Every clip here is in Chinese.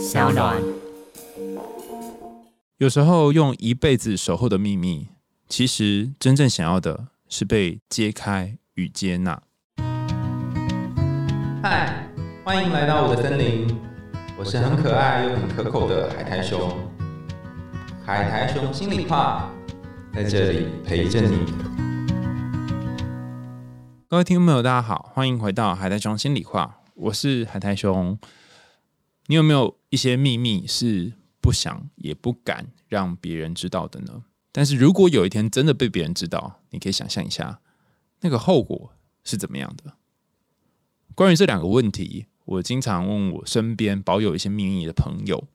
小暖。有时候用一辈子守候的秘密，其实真正想要的是被揭开与接纳。嗨，欢迎来到我的森林，我是很可爱又很可口的海苔熊。海苔熊心里话，在这里陪着你。各位听众朋友，大家好，欢迎回到海苔熊心里话，我是海苔熊。你有没有一些秘密是不想也不敢让别人知道的呢？但是如果有一天真的被别人知道，你可以想象一下那个后果是怎么样的？关于这两个问题，我经常问我身边保有一些秘密的朋友。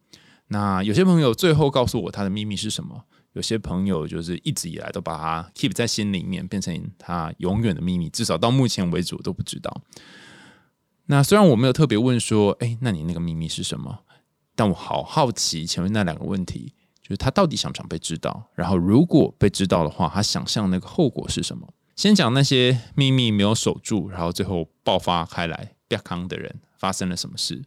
那有些朋友最后告诉我他的秘密是什么？有些朋友就是一直以来都把它 keep 在心里面，变成他永远的秘密，至少到目前为止我都不知道。那虽然我没有特别问说，哎，那你那个秘密是什么？但我好好奇前面那两个问题，就是他到底想不想被知道？然后如果被知道的话，他想象那个后果是什么？先讲那些秘密没有守住，然后最后爆发开来、变康的人发生了什么事？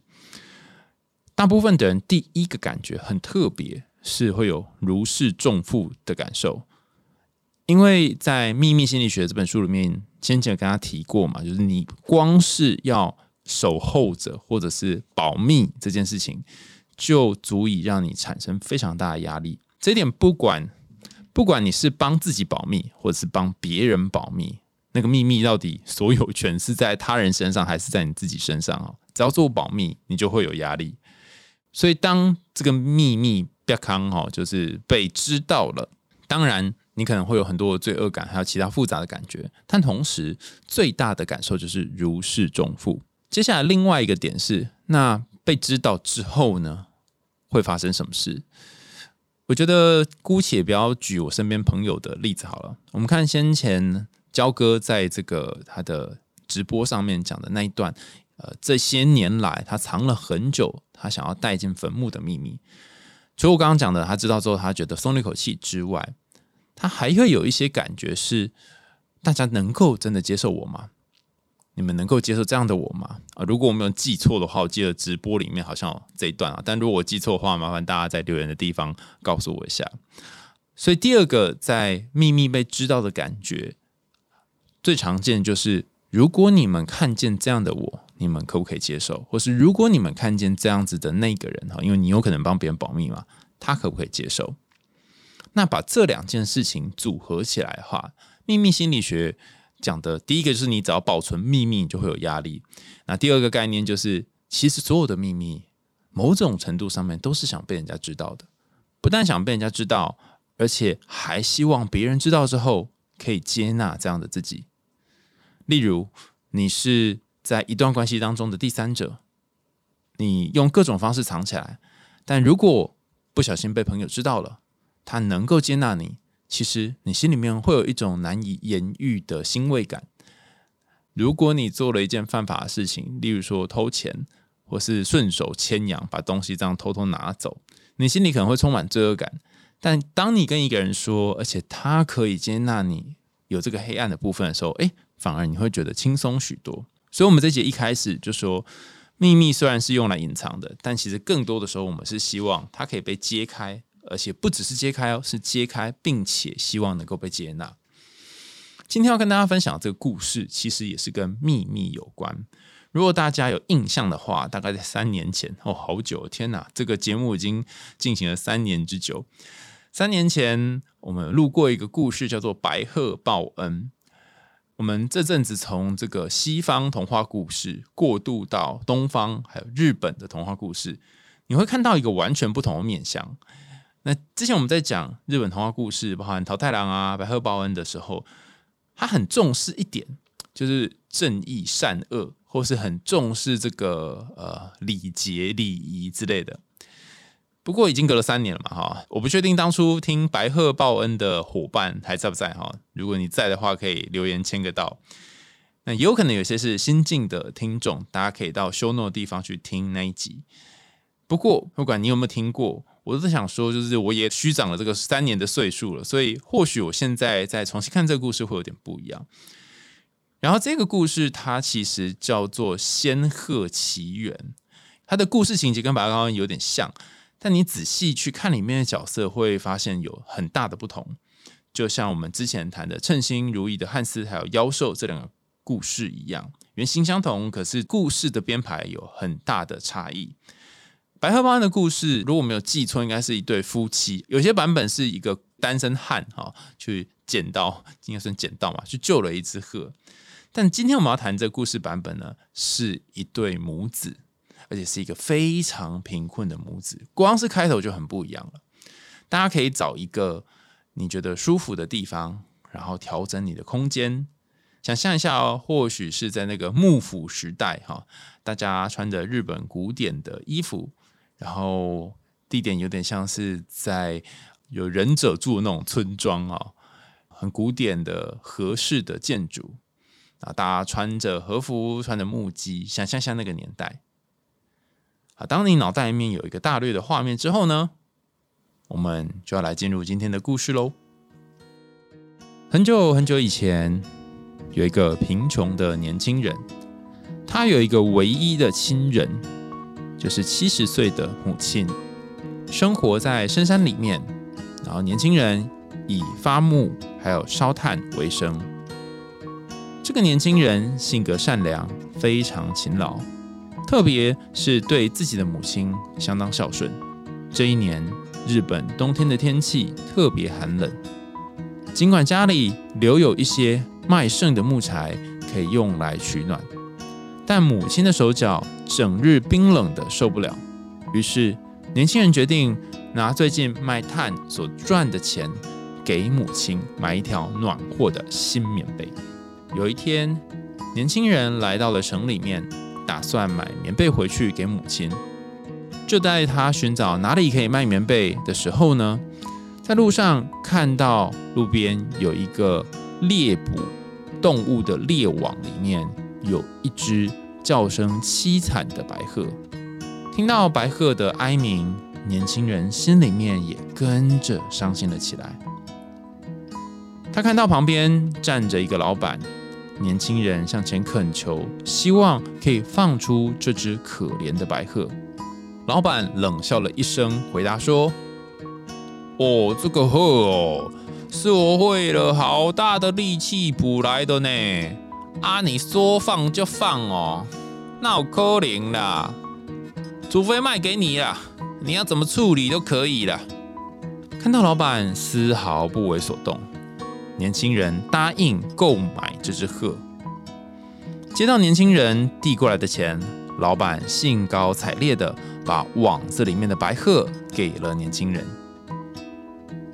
大部分的人第一个感觉很特别，是会有如释重负的感受，因为在《秘密心理学》这本书里面，先前跟他提过嘛，就是你光是要守候着或者是保密这件事情，就足以让你产生非常大的压力。这点不管不管你是帮自己保密，或者是帮别人保密，那个秘密到底所有权是在他人身上，还是在你自己身上啊？只要做保密，你就会有压力。所以，当这个秘密被康哈，就是被知道了，当然你可能会有很多的罪恶感，还有其他复杂的感觉。但同时，最大的感受就是如释重负。接下来，另外一个点是，那被知道之后呢，会发生什么事？我觉得姑且不要举我身边朋友的例子好了。我们看先前焦哥在这个他的直播上面讲的那一段。呃，这些年来，他藏了很久，他想要带进坟墓的秘密。除了我刚刚讲的，他知道之后，他觉得松了一口气之外，他还会有一些感觉是：大家能够真的接受我吗？你们能够接受这样的我吗？啊，如果我没有记错的话，我记得直播里面好像这一段啊。但如果我记错的话，麻烦大家在留言的地方告诉我一下。所以，第二个在秘密被知道的感觉，最常见就是：如果你们看见这样的我。你们可不可以接受？或是如果你们看见这样子的那个人哈，因为你有可能帮别人保密嘛，他可不可以接受？那把这两件事情组合起来的话，秘密心理学讲的第一个就是你只要保存秘密，你就会有压力。那第二个概念就是，其实所有的秘密，某种程度上面都是想被人家知道的，不但想被人家知道，而且还希望别人知道之后可以接纳这样的自己。例如，你是。在一段关系当中的第三者，你用各种方式藏起来，但如果不小心被朋友知道了，他能够接纳你，其实你心里面会有一种难以言喻的欣慰感。如果你做了一件犯法的事情，例如说偷钱，或是顺手牵羊把东西这样偷偷拿走，你心里可能会充满罪恶感。但当你跟一个人说，而且他可以接纳你有这个黑暗的部分的时候，诶，反而你会觉得轻松许多。所以，我们这节一开始就说，秘密虽然是用来隐藏的，但其实更多的时候，我们是希望它可以被揭开，而且不只是揭开哦，是揭开，并且希望能够被接纳。今天要跟大家分享这个故事，其实也是跟秘密有关。如果大家有印象的话，大概在三年前哦，好久，天哪！这个节目已经进行了三年之久。三年前，我们录过一个故事，叫做《白鹤报恩》。我们这阵子从这个西方童话故事过渡到东方，还有日本的童话故事，你会看到一个完全不同的面相。那之前我们在讲日本童话故事，包含桃太郎啊、白鹤报恩的时候，他很重视一点，就是正义善恶，或是很重视这个呃礼节礼仪之类的。不过已经隔了三年了嘛，哈，我不确定当初听白鹤报恩的伙伴还在不在哈。如果你在的话，可以留言签个到。那也有可能有些是新进的听众，大家可以到修诺地方去听那一集。不过不管你有没有听过，我都是想说，就是我也虚长了这个三年的岁数了，所以或许我现在再重新看这个故事会有点不一样。然后这个故事它其实叫做《仙鹤奇缘》。它的故事情节跟《白鹤高官》有点像，但你仔细去看里面的角色，会发现有很大的不同。就像我们之前谈的《称心如意》的汉斯还有妖兽这两个故事一样，原型相同，可是故事的编排有很大的差异。白鹤帮的故事，如果没有记错，应该是一对夫妻。有些版本是一个单身汉哈，去捡到应该算捡到嘛，去救了一只鹤。但今天我们要谈这个故事版本呢，是一对母子，而且是一个非常贫困的母子。光是开头就很不一样了。大家可以找一个你觉得舒服的地方，然后调整你的空间。想象一下哦，或许是在那个幕府时代哈，大家穿着日本古典的衣服。然后地点有点像是在有忍者住的那种村庄啊，很古典的合适的建筑啊，大家穿着和服，穿着木屐，想象下那个年代啊。当你脑袋里面有一个大略的画面之后呢，我们就要来进入今天的故事喽。很久很久以前，有一个贫穷的年轻人，他有一个唯一的亲人。就是七十岁的母亲，生活在深山里面，然后年轻人以发木还有烧炭为生。这个年轻人性格善良，非常勤劳，特别是对自己的母亲相当孝顺。这一年，日本冬天的天气特别寒冷，尽管家里留有一些卖剩的木材可以用来取暖。但母亲的手脚整日冰冷的受不了，于是年轻人决定拿最近卖炭所赚的钱给母亲买一条暖和的新棉被。有一天，年轻人来到了城里面，打算买棉被回去给母亲。就在他寻找哪里可以卖棉被的时候呢，在路上看到路边有一个猎捕动物的猎网，里面。有一只叫声凄惨的白鹤，听到白鹤的哀鸣，年轻人心里面也跟着伤心了起来。他看到旁边站着一个老板，年轻人向前恳求，希望可以放出这只可怜的白鹤。老板冷笑了一声，回答说：“哦，这个鹤哦，是我费了好大的力气捕来的呢。”啊！你说放就放哦，那我可怜啦。除非卖给你啦，你要怎么处理都可以了。看到老板丝毫不为所动，年轻人答应购买这只鹤。接到年轻人递过来的钱，老板兴高采烈的把网子里面的白鹤给了年轻人。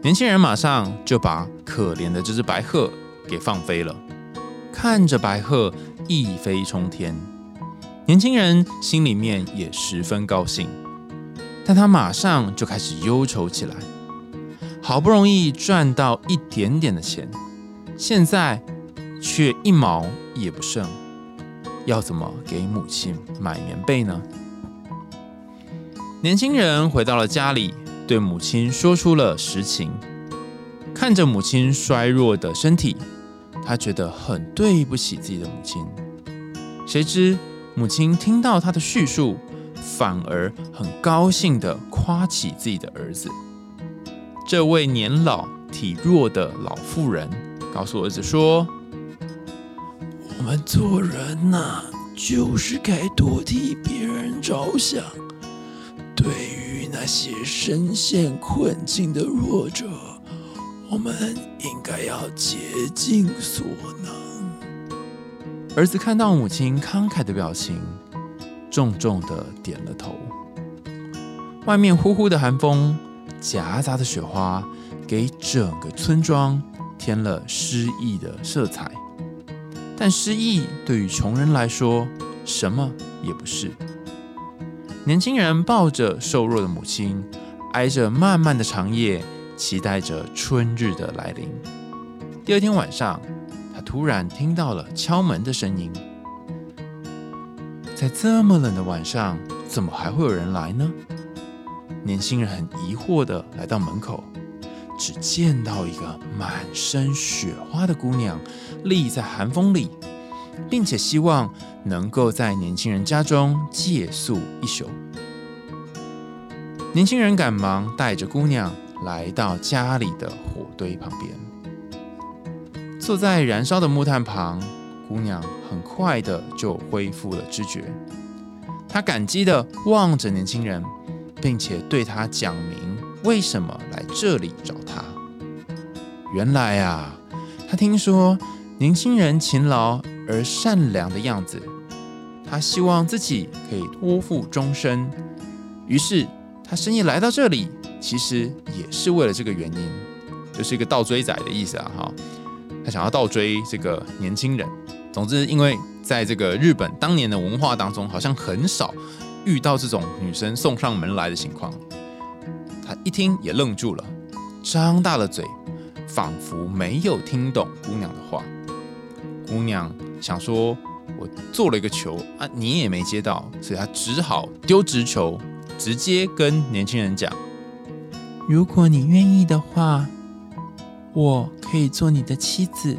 年轻人马上就把可怜的这只白鹤给放飞了。看着白鹤一飞冲天，年轻人心里面也十分高兴，但他马上就开始忧愁起来。好不容易赚到一点点的钱，现在却一毛也不剩，要怎么给母亲买棉被呢？年轻人回到了家里，对母亲说出了实情，看着母亲衰弱的身体。他觉得很对不起自己的母亲，谁知母亲听到他的叙述，反而很高兴的夸起自己的儿子。这位年老体弱的老妇人告诉儿子说：“我们做人呐，就是该多替别人着想。对于那些身陷困境的弱者。”我们应该要竭尽所能。儿子看到母亲慷慨的表情，重重的点了头。外面呼呼的寒风，夹杂的雪花，给整个村庄添了诗意的色彩。但诗意对于穷人来说，什么也不是。年轻人抱着瘦弱的母亲，挨着漫漫的长夜。期待着春日的来临。第二天晚上，他突然听到了敲门的声音。在这么冷的晚上，怎么还会有人来呢？年轻人很疑惑的来到门口，只见到一个满身雪花的姑娘立在寒风里，并且希望能够在年轻人家中借宿一宿。年轻人赶忙带着姑娘来到家里的火堆旁边，坐在燃烧的木炭旁，姑娘很快的就恢复了知觉。她感激的望着年轻人，并且对他讲明为什么来这里找他。原来啊，他听说年轻人勤劳而善良的样子，他希望自己可以托付终身，于是。他深夜来到这里，其实也是为了这个原因，就是一个倒追仔的意思啊！哈，他想要倒追这个年轻人。总之，因为在这个日本当年的文化当中，好像很少遇到这种女生送上门来的情况。他一听也愣住了，张大了嘴，仿佛没有听懂姑娘的话。姑娘想说：“我做了一个球啊，你也没接到，所以他只好丢直球。”直接跟年轻人讲：“如果你愿意的话，我可以做你的妻子，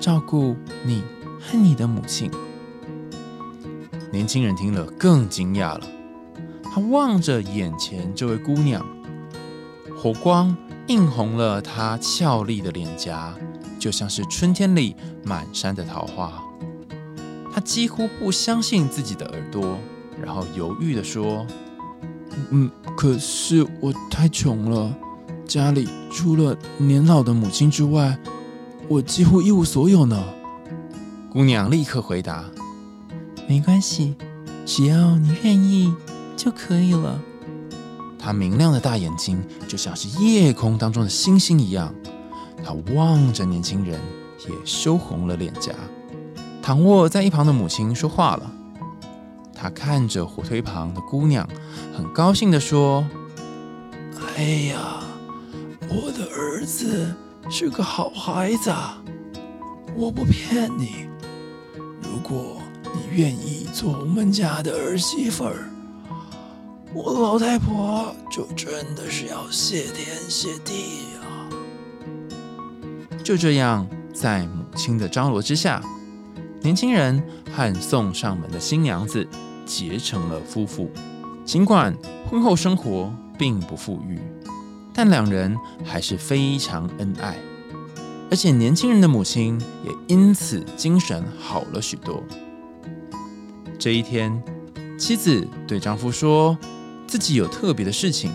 照顾你和你的母亲。”年轻人听了更惊讶了，他望着眼前这位姑娘，火光映红了她俏丽的脸颊，就像是春天里满山的桃花。他几乎不相信自己的耳朵，然后犹豫的说。嗯，可是我太穷了，家里除了年老的母亲之外，我几乎一无所有呢。姑娘立刻回答：“没关系，只要你愿意就可以了。”她明亮的大眼睛就像是夜空当中的星星一样，她望着年轻人，也羞红了脸颊。躺卧在一旁的母亲说话了。他看着火堆旁的姑娘，很高兴地说：“哎呀，我的儿子是个好孩子，我不骗你。如果你愿意做我们家的儿媳妇儿，我老太婆就真的是要谢天谢地呀。”就这样，在母亲的张罗之下，年轻人和送上门的新娘子。结成了夫妇，尽管婚后生活并不富裕，但两人还是非常恩爱，而且年轻人的母亲也因此精神好了许多。这一天，妻子对丈夫说自己有特别的事情，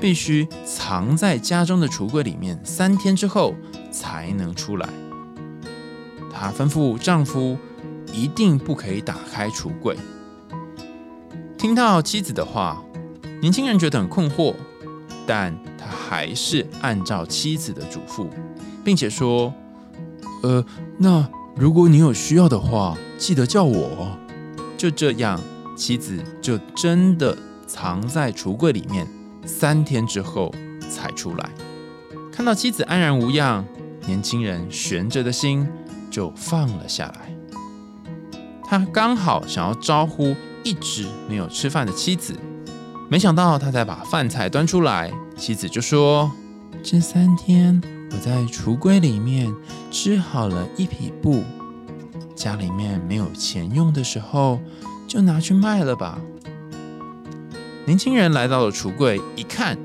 必须藏在家中的橱柜里面三天之后才能出来。她吩咐丈夫一定不可以打开橱柜。听到妻子的话，年轻人觉得很困惑，但他还是按照妻子的嘱咐，并且说：“呃，那如果你有需要的话，记得叫我。”就这样，妻子就真的藏在橱柜里面，三天之后才出来。看到妻子安然无恙，年轻人悬着的心就放了下来。他刚好想要招呼。一直没有吃饭的妻子，没想到他才把饭菜端出来，妻子就说：“这三天我在橱柜里面织好了一匹布，家里面没有钱用的时候，就拿去卖了吧。”年轻人来到了橱柜，一看，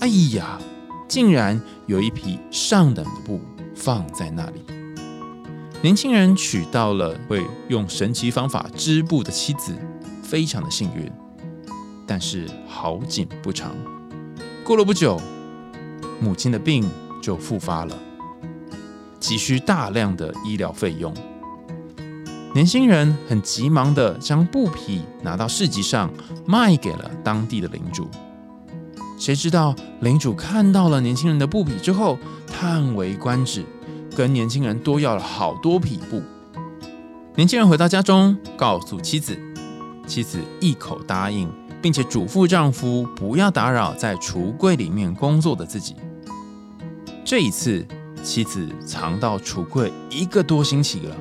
哎呀，竟然有一匹上等的布放在那里。年轻人娶到了会用神奇方法织布的妻子。非常的幸运，但是好景不长。过了不久，母亲的病就复发了，急需大量的医疗费用。年轻人很急忙的将布匹拿到市集上卖给了当地的领主。谁知道领主看到了年轻人的布匹之后，叹为观止，跟年轻人多要了好多匹布。年轻人回到家中，告诉妻子。妻子一口答应，并且嘱咐丈夫不要打扰在橱柜里面工作的自己。这一次，妻子藏到橱柜一个多星期了。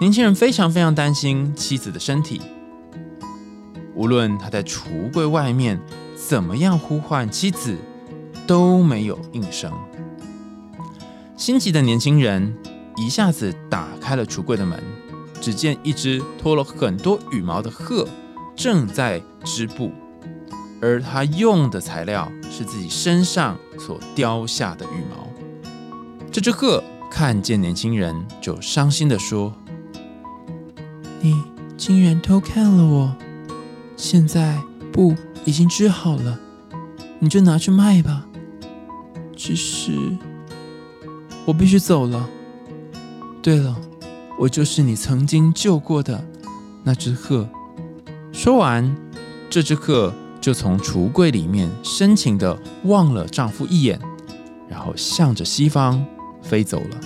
年轻人非常非常担心妻子的身体，无论他在橱柜外面怎么样呼唤妻子，都没有应声。心急的年轻人一下子打开了橱柜的门，只见一只脱了很多羽毛的鹤。正在织布，而他用的材料是自己身上所雕下的羽毛。这只鹤看见年轻人，就伤心的说：“你竟然偷看了我！现在布已经织好了，你就拿去卖吧。只是我必须走了。对了，我就是你曾经救过的那只鹤。”说完，这只鹤就从橱柜里面深情的望了丈夫一眼，然后向着西方飞走了。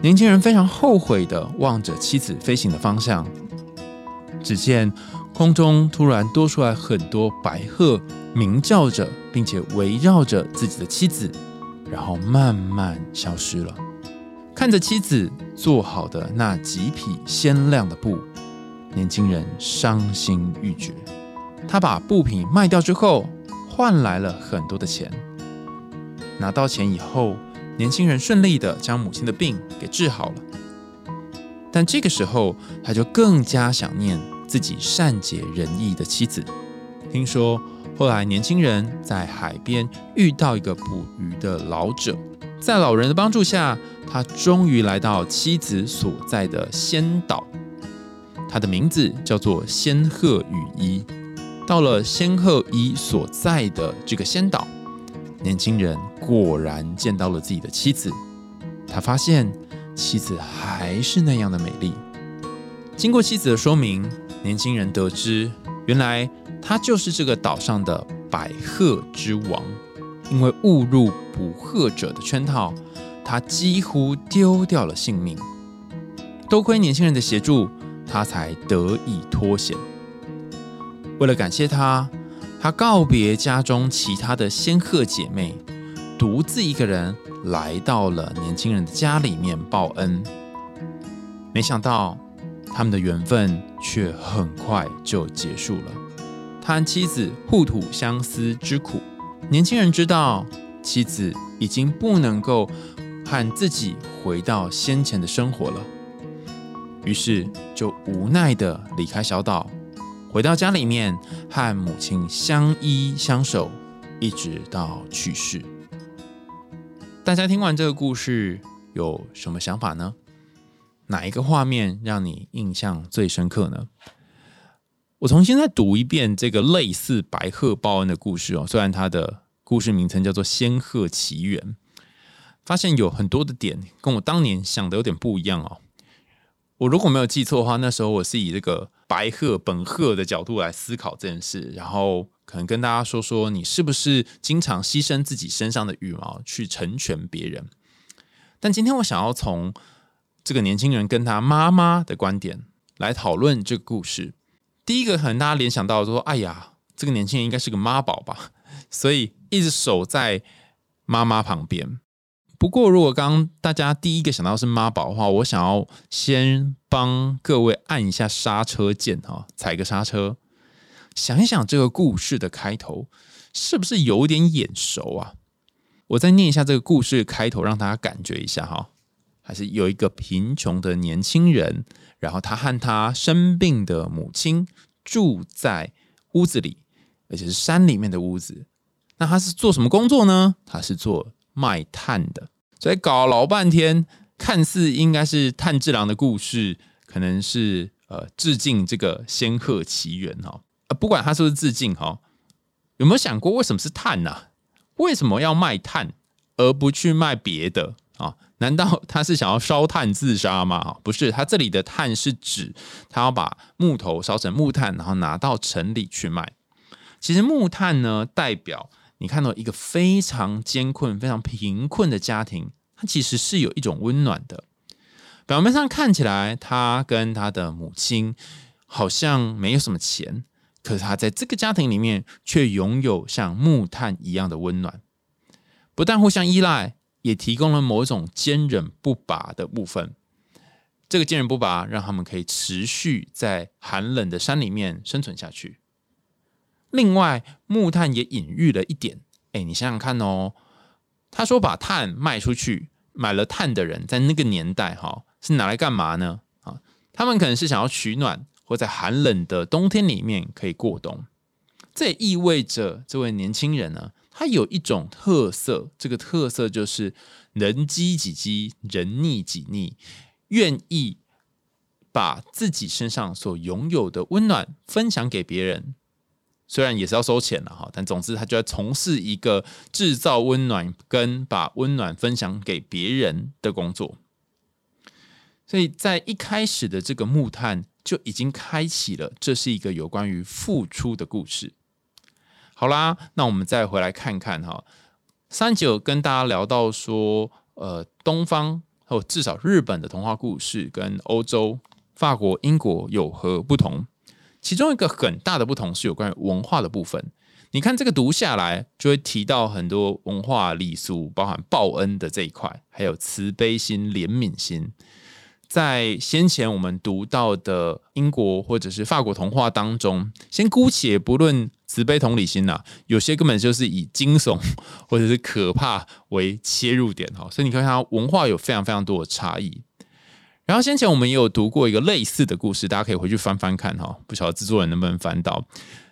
年轻人非常后悔的望着妻子飞行的方向，只见空中突然多出来很多白鹤，鸣叫着，并且围绕着自己的妻子，然后慢慢消失了。看着妻子做好的那几匹鲜亮的布。年轻人伤心欲绝，他把布品卖掉之后，换来了很多的钱。拿到钱以后，年轻人顺利的将母亲的病给治好了。但这个时候，他就更加想念自己善解人意的妻子。听说后来年轻人在海边遇到一个捕鱼的老者，在老人的帮助下，他终于来到妻子所在的仙岛。他的名字叫做仙鹤羽衣。到了仙鹤衣所在的这个仙岛，年轻人果然见到了自己的妻子。他发现妻子还是那样的美丽。经过妻子的说明，年轻人得知，原来他就是这个岛上的百鹤之王。因为误入捕鹤者的圈套，他几乎丢掉了性命。多亏年轻人的协助。他才得以脱险。为了感谢他，他告别家中其他的仙鹤姐妹，独自一个人来到了年轻人的家里面报恩。没想到，他们的缘分却很快就结束了。他和妻子互吐相思之苦，年轻人知道妻子已经不能够和自己回到先前的生活了。于是就无奈的离开小岛，回到家里面和母亲相依相守，一直到去世。大家听完这个故事有什么想法呢？哪一个画面让你印象最深刻呢？我重新再读一遍这个类似白鹤报恩的故事哦，虽然它的故事名称叫做《仙鹤奇缘》，发现有很多的点跟我当年想的有点不一样哦。我如果没有记错的话，那时候我是以这个白鹤本鹤的角度来思考这件事，然后可能跟大家说说，你是不是经常牺牲自己身上的羽毛去成全别人？但今天我想要从这个年轻人跟他妈妈的观点来讨论这个故事。第一个，可能大家联想到说，哎呀，这个年轻人应该是个妈宝吧，所以一直守在妈妈旁边。不过，如果刚刚大家第一个想到是妈宝的话，我想要先帮各位按一下刹车键哈，踩个刹车，想一想这个故事的开头是不是有点眼熟啊？我再念一下这个故事开头，让大家感觉一下哈。还是有一个贫穷的年轻人，然后他和他生病的母亲住在屋子里，而且是山里面的屋子。那他是做什么工作呢？他是做。卖炭的，所以搞老半天，看似应该是炭治郎的故事，可能是呃致敬这个仙鹤奇缘哈。啊，不管他是不是致敬哈，有没有想过为什么是炭呢？为什么要卖炭而不去卖别的啊？难道他是想要烧炭自杀吗？不是，他这里的炭是指他要把木头烧成木炭，然后拿到城里去卖。其实木炭呢，代表。你看到一个非常艰困、非常贫困的家庭，它其实是有一种温暖的。表面上看起来，他跟他的母亲好像没有什么钱，可是他在这个家庭里面却拥有像木炭一样的温暖。不但互相依赖，也提供了某种坚韧不拔的部分。这个坚韧不拔，让他们可以持续在寒冷的山里面生存下去。另外，木炭也隐喻了一点，哎，你想想看哦。他说把碳卖出去，买了碳的人在那个年代哈是拿来干嘛呢？啊，他们可能是想要取暖，或在寒冷的冬天里面可以过冬。这也意味着这位年轻人呢，他有一种特色，这个特色就是人机己机，人逆己逆，愿意把自己身上所拥有的温暖分享给别人。虽然也是要收钱了哈，但总之他就在从事一个制造温暖跟把温暖分享给别人的工作。所以在一开始的这个木炭就已经开启了，这是一个有关于付出的故事。好啦，那我们再回来看看哈，三九跟大家聊到说，呃，东方或至少日本的童话故事跟欧洲、法国、英国有何不同？其中一个很大的不同是有关于文化的部分。你看这个读下来，就会提到很多文化礼俗，包含报恩的这一块，还有慈悲心、怜悯心。在先前我们读到的英国或者是法国童话当中，先姑且不论慈悲同理心呐，有些根本就是以惊悚或者是可怕为切入点哈，所以你看它文化有非常非常多的差异。然后先前我们也有读过一个类似的故事，大家可以回去翻翻看哈。不晓得制作人能不能翻到？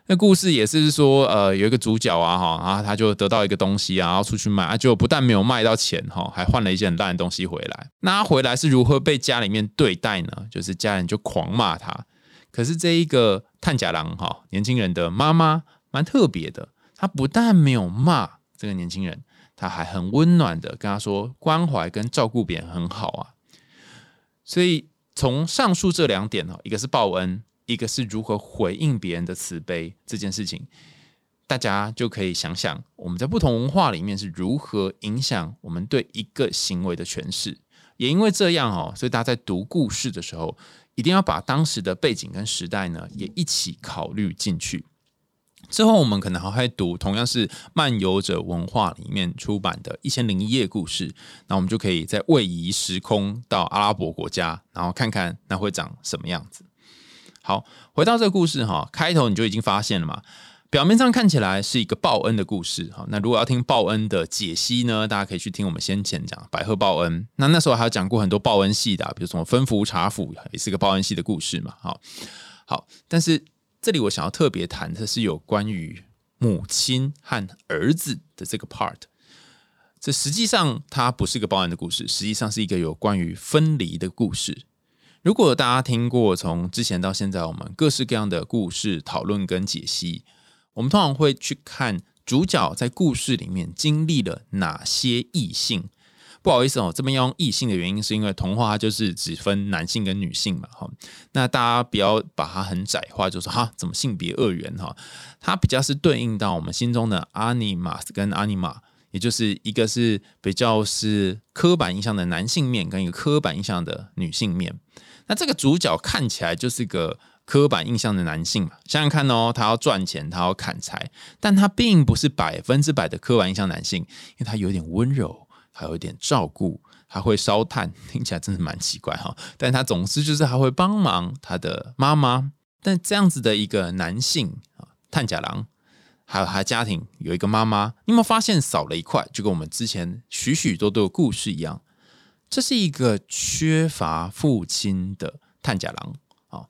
那故事也是说，呃，有一个主角啊，哈，啊他就得到一个东西啊，然后出去卖，啊，就不但没有卖到钱哈，还换了一件很烂的东西回来。那他回来是如何被家里面对待呢？就是家人就狂骂他。可是这一个探假郎哈，年轻人的妈妈蛮特别的，他不但没有骂这个年轻人，他还很温暖的跟他说，关怀跟照顾别人很好啊。所以从上述这两点哦，一个是报恩，一个是如何回应别人的慈悲这件事情，大家就可以想想我们在不同文化里面是如何影响我们对一个行为的诠释。也因为这样哦，所以大家在读故事的时候，一定要把当时的背景跟时代呢也一起考虑进去。之后我们可能还会读同样是漫游者文化里面出版的一千零一夜故事，那我们就可以在位移时空到阿拉伯国家，然后看看那会长什么样子。好，回到这个故事哈，开头你就已经发现了嘛，表面上看起来是一个报恩的故事哈。那如果要听报恩的解析呢，大家可以去听我们先前讲百合报恩，那那时候还有讲过很多报恩系的，比如什么分福查府也是个报恩系的故事嘛。好，好，但是。这里我想要特别谈的是有关于母亲和儿子的这个 part。这实际上它不是一个报案的故事，实际上是一个有关于分离的故事。如果大家听过从之前到现在我们各式各样的故事讨论跟解析，我们通常会去看主角在故事里面经历了哪些异性。不好意思哦，这边要用异性的原因，是因为童话它就是只分男性跟女性嘛，哈。那大家不要把它很窄化，就说哈，怎么性别二元哈？它比较是对应到我们心中的阿尼玛跟阿尼玛，也就是一个是比较是刻板印象的男性面，跟一个刻板印象的女性面。那这个主角看起来就是个刻板印象的男性嘛？想想看哦，他要赚钱，他要砍柴，但他并不是百分之百的刻板印象男性，因为他有点温柔。还有一点照顾，还会烧炭，听起来真的蛮奇怪哈。但他总之就是还会帮忙他的妈妈。但这样子的一个男性啊，炭甲郎，还有他家庭有一个妈妈，你有没有发现少了一块？就跟我们之前许许多多的故事一样，这是一个缺乏父亲的炭甲郎啊。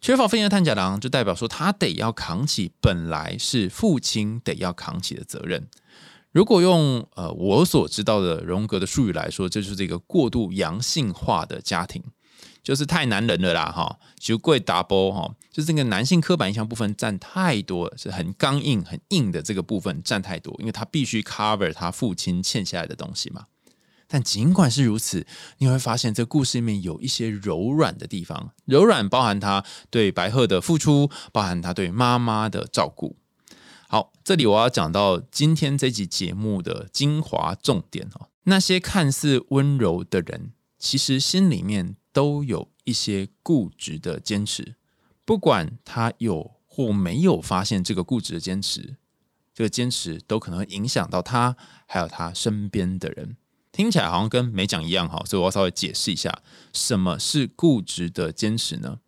缺乏父亲的炭甲郎，就代表说他得要扛起本来是父亲得要扛起的责任。如果用呃我所知道的荣格的术语来说，这就是这个过度阳性化的家庭，就是太男人了啦哈，就贵 double 哈，就是这个男性刻板印象部分占太多，是很刚硬、很硬的这个部分占太多，因为他必须 cover 他父亲欠下来的东西嘛。但尽管是如此，你会发现这故事里面有一些柔软的地方，柔软包含他对白鹤的付出，包含他对妈妈的照顾。好，这里我要讲到今天这集节目的精华重点哦。那些看似温柔的人，其实心里面都有一些固执的坚持。不管他有或没有发现这个固执的坚持，这个坚持都可能影响到他，还有他身边的人。听起来好像跟没讲一样哈，所以我要稍微解释一下，什么是固执的坚持呢？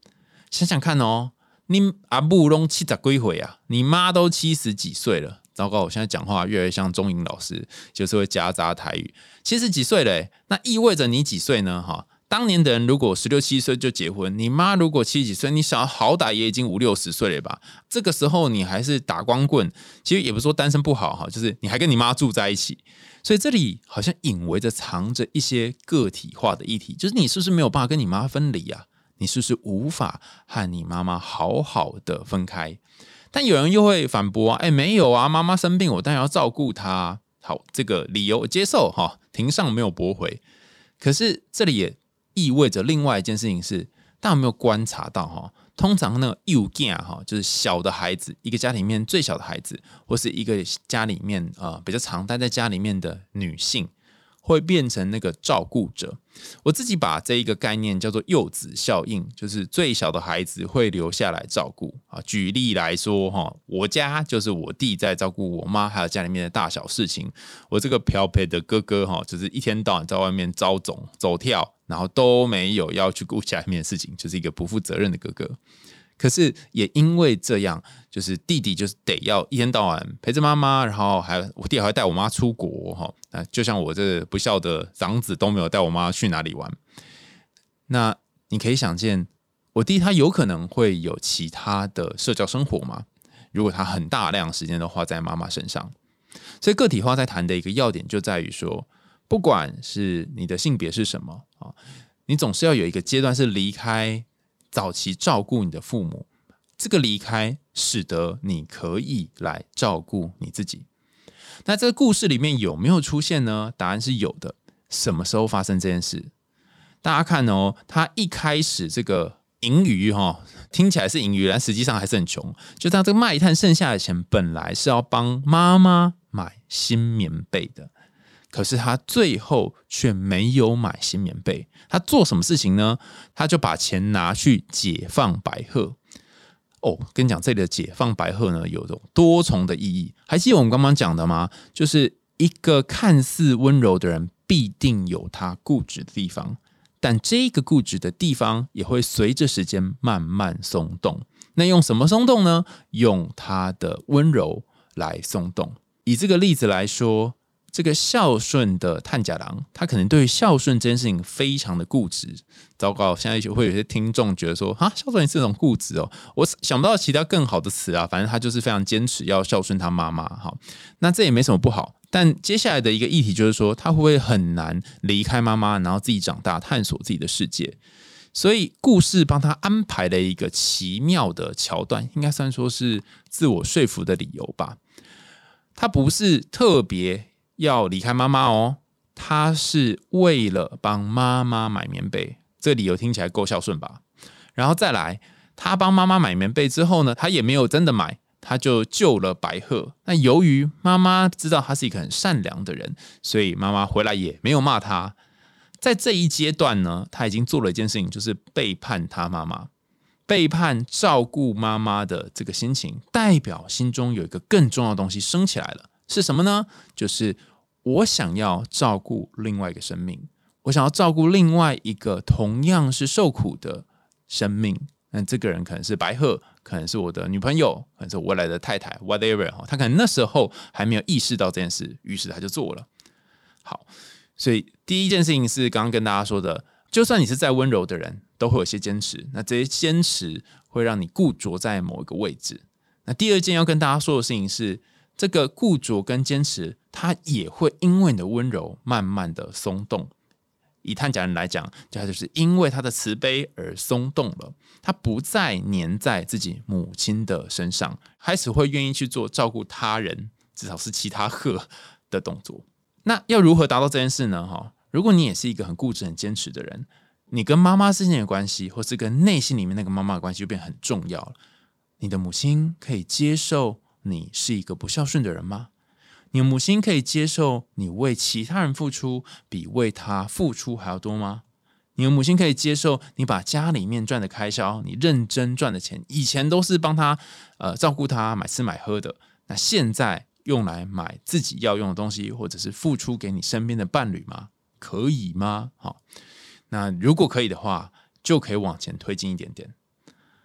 想想看哦。你阿布隆七十几岁啊？你妈都七十几岁了，糟糕！我现在讲话越来越像钟颖老师，就是会夹杂台语。七十几岁嘞，那意味着你几岁呢？哈，当年的人如果十六七岁就结婚，你妈如果七十几岁，你小好歹也已经五六十岁了吧？这个时候你还是打光棍，其实也不是说单身不好哈，就是你还跟你妈住在一起，所以这里好像隐围着藏着一些个体化的议题，就是你是不是没有办法跟你妈分离啊？你是不是无法和你妈妈好好的分开？但有人又会反驳啊，哎，没有啊，妈妈生病，我当然要照顾她。好，这个理由接受哈，庭上没有驳回。可是这里也意味着另外一件事情是，大家有没有观察到哈？通常那个幼囝哈，就是小的孩子，一个家里面最小的孩子，或是一个家里面啊比较常待在家里面的女性。会变成那个照顾者。我自己把这一个概念叫做幼子效应，就是最小的孩子会留下来照顾啊。举例来说，哈，我家就是我弟在照顾我妈，还有家里面的大小事情。我这个漂培的哥哥，哈，就是一天到晚在外面招总走跳，然后都没有要去顾家里面的事情，就是一个不负责任的哥哥。可是也因为这样，就是弟弟就是得要一天到晚陪着妈妈，然后还我弟还会带我妈出国哈。那就像我这不孝的长子都没有带我妈去哪里玩。那你可以想见，我弟他有可能会有其他的社交生活吗？如果他很大量时间都花在妈妈身上，所以个体化在谈的一个要点就在于说，不管是你的性别是什么啊，你总是要有一个阶段是离开。早期照顾你的父母，这个离开使得你可以来照顾你自己。那这个故事里面有没有出现呢？答案是有的。什么时候发生这件事？大家看哦，他一开始这个盈余哈，听起来是盈余，但实际上还是很穷。就他这个卖炭剩下的钱，本来是要帮妈妈买新棉被的。可是他最后却没有买新棉被，他做什么事情呢？他就把钱拿去解放白鹤。哦，跟你讲，这里的解放白鹤呢，有种多重的意义。还记得我们刚刚讲的吗？就是一个看似温柔的人，必定有他固执的地方，但这个固执的地方也会随着时间慢慢松动。那用什么松动呢？用他的温柔来松动。以这个例子来说。这个孝顺的探假郎，他可能对于孝顺这件事情非常的固执。糟糕，现在就会有些听众觉得说：“啊，孝顺是这种固执哦。”我想不到其他更好的词啊。反正他就是非常坚持要孝顺他妈妈。好，那这也没什么不好。但接下来的一个议题就是说，他会不会很难离开妈妈，然后自己长大，探索自己的世界？所以故事帮他安排了一个奇妙的桥段，应该算说是自我说服的理由吧。他不是特别。要离开妈妈哦，他是为了帮妈妈买棉被，这理由听起来够孝顺吧？然后再来，他帮妈妈买棉被之后呢，他也没有真的买，他就救了白鹤。那由于妈妈知道他是一个很善良的人，所以妈妈回来也没有骂他。在这一阶段呢，他已经做了一件事情，就是背叛他妈妈，背叛照顾妈妈的这个心情，代表心中有一个更重要的东西升起来了，是什么呢？就是。我想要照顾另外一个生命，我想要照顾另外一个同样是受苦的生命。那这个人可能是白鹤，可能是我的女朋友，可能是我未来的太太，whatever 哈。他可能那时候还没有意识到这件事，于是他就做了。好，所以第一件事情是刚刚跟大家说的，就算你是再温柔的人，都会有些坚持。那这些坚持会让你固着在某一个位置。那第二件要跟大家说的事情是。这个固着跟坚持，它也会因为你的温柔慢慢的松动。以探假人来讲，就他就是因为他的慈悲而松动了，他不再粘在自己母亲的身上，开始会愿意去做照顾他人，至少是其他鹤的动作。那要如何达到这件事呢？哈，如果你也是一个很固执、很坚持的人，你跟妈妈之间的关系，或是跟内心里面那个妈妈的关系，就变很重要了。你的母亲可以接受。你是一个不孝顺的人吗？你的母亲可以接受你为其他人付出比为他付出还要多吗？你的母亲可以接受你把家里面赚的开销，你认真赚的钱，以前都是帮他呃照顾他买吃买喝的，那现在用来买自己要用的东西，或者是付出给你身边的伴侣吗？可以吗？好，那如果可以的话，就可以往前推进一点点。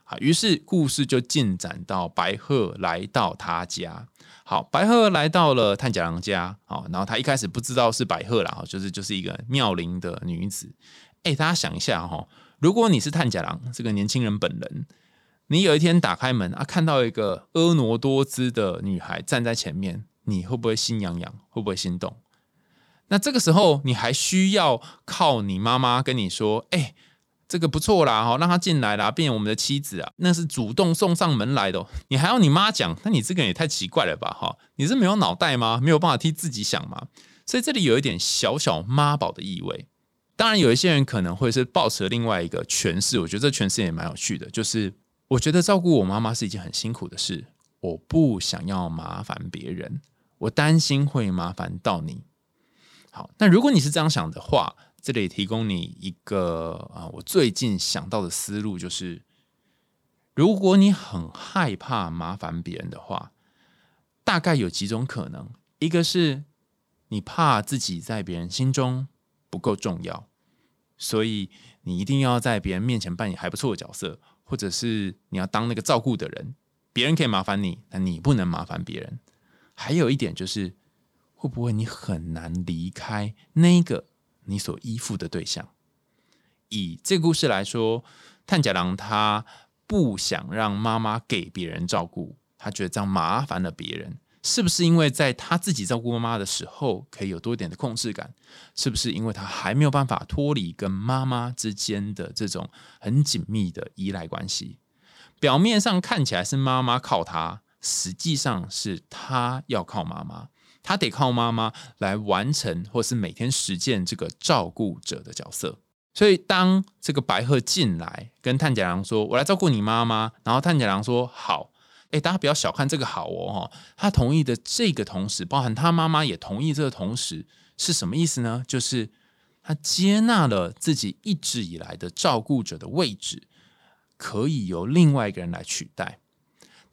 啊，于是故事就进展到白鹤来到他家。好，白鹤来到了探假郎家。好，然后他一开始不知道是白鹤啦，就是就是一个妙龄的女子。哎，大家想一下哈，如果你是探甲郎这个年轻人本人，你有一天打开门啊，看到一个婀娜多姿的女孩站在前面，你会不会心痒痒？会不会心动？那这个时候，你还需要靠你妈妈跟你说：“哎，这个不错啦，哈，让他进来啦，变我们的妻子啊。”那是主动送上门来的，你还要你妈讲？那你这个人也太奇怪了吧，哈！你是没有脑袋吗？没有办法替自己想吗？所以这里有一点小小妈宝的意味。当然，有一些人可能会是抱持另外一个诠释，我觉得这诠释也蛮有趣的，就是我觉得照顾我妈妈是一件很辛苦的事，我不想要麻烦别人，我担心会麻烦到你。好，那如果你是这样想的话，这里提供你一个啊，我最近想到的思路就是，如果你很害怕麻烦别人的话，大概有几种可能，一个是你怕自己在别人心中不够重要，所以你一定要在别人面前扮演还不错的角色，或者是你要当那个照顾的人，别人可以麻烦你，但你不能麻烦别人。还有一点就是。会不会你很难离开那个你所依附的对象？以这个故事来说，探甲郎他不想让妈妈给别人照顾，他觉得这样麻烦了别人。是不是因为在他自己照顾妈妈的时候，可以有多一点的控制感？是不是因为他还没有办法脱离跟妈妈之间的这种很紧密的依赖关系？表面上看起来是妈妈靠他，实际上是他要靠妈妈。他得靠妈妈来完成，或是每天实践这个照顾者的角色。所以，当这个白鹤进来跟炭甲郎说：“我来照顾你妈妈。”然后炭甲郎说：“好。”哎，大家不要小看这个“好”哦，他同意的这个同时，包含他妈妈也同意这个同时，是什么意思呢？就是他接纳了自己一直以来的照顾者的位置，可以由另外一个人来取代。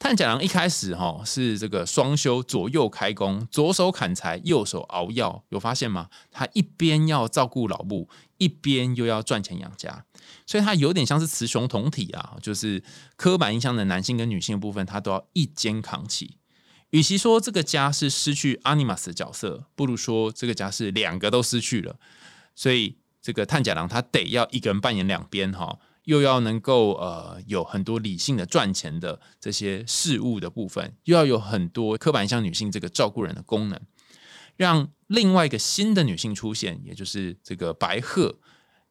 探甲郎一开始哈是这个双修左右开工，左手砍柴，右手熬药，有发现吗？他一边要照顾老母，一边又要赚钱养家，所以他有点像是雌雄同体啊，就是刻板印象的男性跟女性的部分，他都要一肩扛起。与其说这个家是失去阿尼玛斯的角色，不如说这个家是两个都失去了。所以这个探甲郎他得要一个人扮演两边哈。又要能够呃有很多理性的赚钱的这些事物的部分，又要有很多刻板印象女性这个照顾人的功能，让另外一个新的女性出现，也就是这个白鹤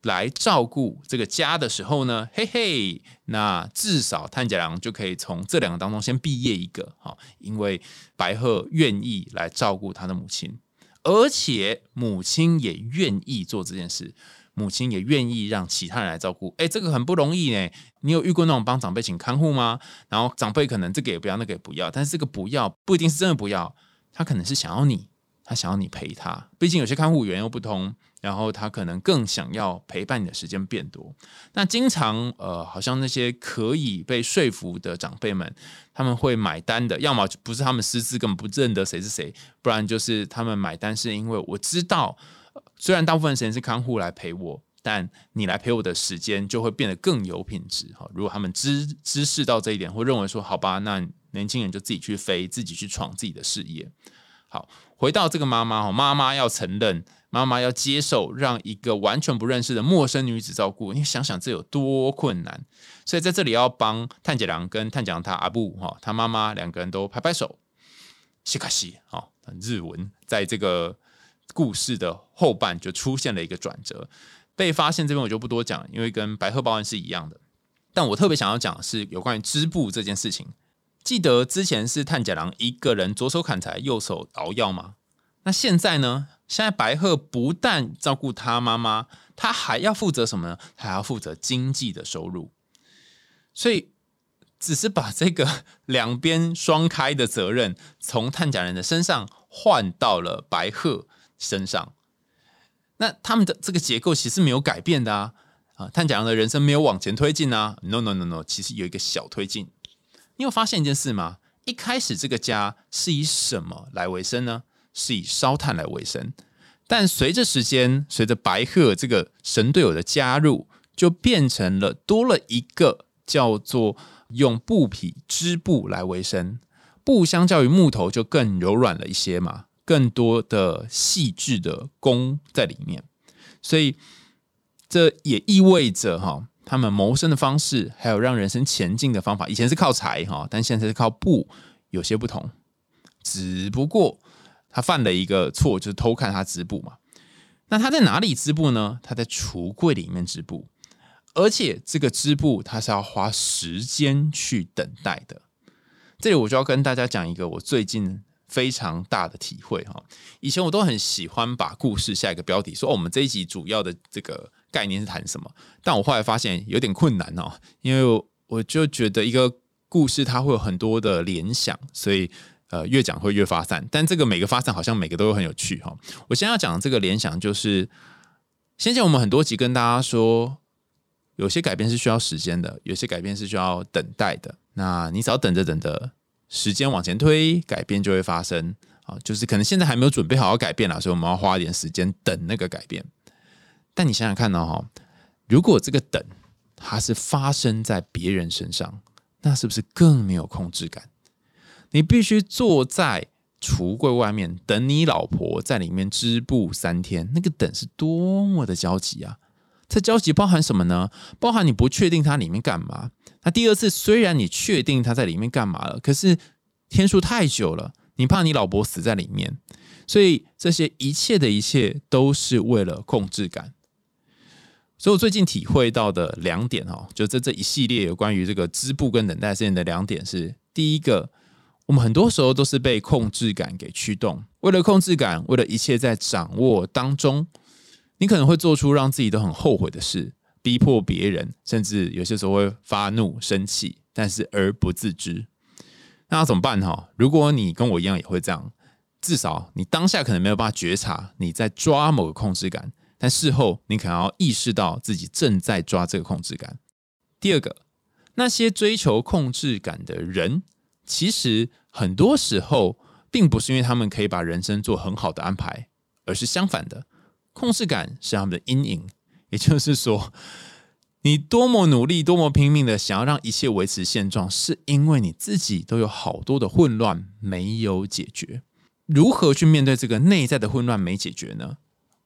来照顾这个家的时候呢，嘿嘿，那至少炭甲郎就可以从这两个当中先毕业一个哈，因为白鹤愿意来照顾他的母亲，而且母亲也愿意做这件事。母亲也愿意让其他人来照顾，哎，这个很不容易呢。你有遇过那种帮长辈请看护吗？然后长辈可能这个也不要，那个也不要，但是这个不要不一定是真的不要，他可能是想要你，他想要你陪他。毕竟有些看护员又不同，然后他可能更想要陪伴你的时间变多。那经常呃，好像那些可以被说服的长辈们，他们会买单的，要么不是他们私自根本不认得谁是谁，不然就是他们买单是因为我知道。虽然大部分时间是看护来陪我，但你来陪我的时间就会变得更有品质哈。如果他们知知识到这一点，会认为说好吧，那年轻人就自己去飞，自己去闯自己的事业。好，回到这个妈妈哈，妈妈要承认，妈妈要接受，让一个完全不认识的陌生女子照顾，你想想这有多困难。所以在这里要帮探姐良跟探讲他阿布哈，他妈妈两个人都拍拍手，西卡西哈，日文在这个。故事的后半就出现了一个转折，被发现这边我就不多讲，因为跟白鹤报案是一样的。但我特别想要讲的是有关于织布这件事情。记得之前是炭甲郎一个人左手砍柴，右手熬药吗？那现在呢？现在白鹤不但照顾他妈妈，他还要负责什么呢？还要负责经济的收入。所以只是把这个两边双开的责任从炭甲人的身上换到了白鹤。身上，那他们的这个结构其实没有改变的啊啊！探甲郎的人生没有往前推进啊！No No No No，其实有一个小推进。你有发现一件事吗？一开始这个家是以什么来为生呢？是以烧炭来为生。但随着时间，随着白鹤这个神队友的加入，就变成了多了一个叫做用布匹织布来为生。布相较于木头就更柔软了一些嘛。更多的细致的工在里面，所以这也意味着哈，他们谋生的方式，还有让人生前进的方法，以前是靠财哈，但现在是靠布，有些不同。只不过他犯了一个错，就是偷看他织布嘛。那他在哪里织布呢？他在橱柜里面织布，而且这个织布他是要花时间去等待的。这里我就要跟大家讲一个我最近非常大的体会哈。以前我都很喜欢把故事下一个标题，说，我们这一集主要的这个概念是谈什么？但我后来发现有点困难哦，因为我就觉得一个故事它会有很多的联想，所以。呃，越讲会越发散，但这个每个发散好像每个都很有趣哈。我现在要讲这个联想就是，先前我们很多集跟大家说，有些改变是需要时间的，有些改变是需要等待的。那你只要等着等着，时间往前推，改变就会发生啊。就是可能现在还没有准备好要改变了，所以我们要花一点时间等那个改变。但你想想看呢哈，如果这个等它是发生在别人身上，那是不是更没有控制感？你必须坐在橱柜外面等你老婆在里面织布三天，那个等是多么的焦急啊！这焦急包含什么呢？包含你不确定它里面干嘛。那第二次虽然你确定它在里面干嘛了，可是天数太久了，你怕你老婆死在里面，所以这些一切的一切都是为了控制感。所以我最近体会到的两点哦，就这这一系列有关于这个织布跟等待事件的两点是：第一个。我们很多时候都是被控制感给驱动，为了控制感，为了一切在掌握当中，你可能会做出让自己都很后悔的事，逼迫别人，甚至有些时候会发怒、生气，但是而不自知。那要怎么办哈？如果你跟我一样也会这样，至少你当下可能没有办法觉察你在抓某个控制感，但事后你可能要意识到自己正在抓这个控制感。第二个，那些追求控制感的人。其实很多时候，并不是因为他们可以把人生做很好的安排，而是相反的，控制感是他们的阴影。也就是说，你多么努力、多么拼命的想要让一切维持现状，是因为你自己都有好多的混乱没有解决。如何去面对这个内在的混乱没解决呢？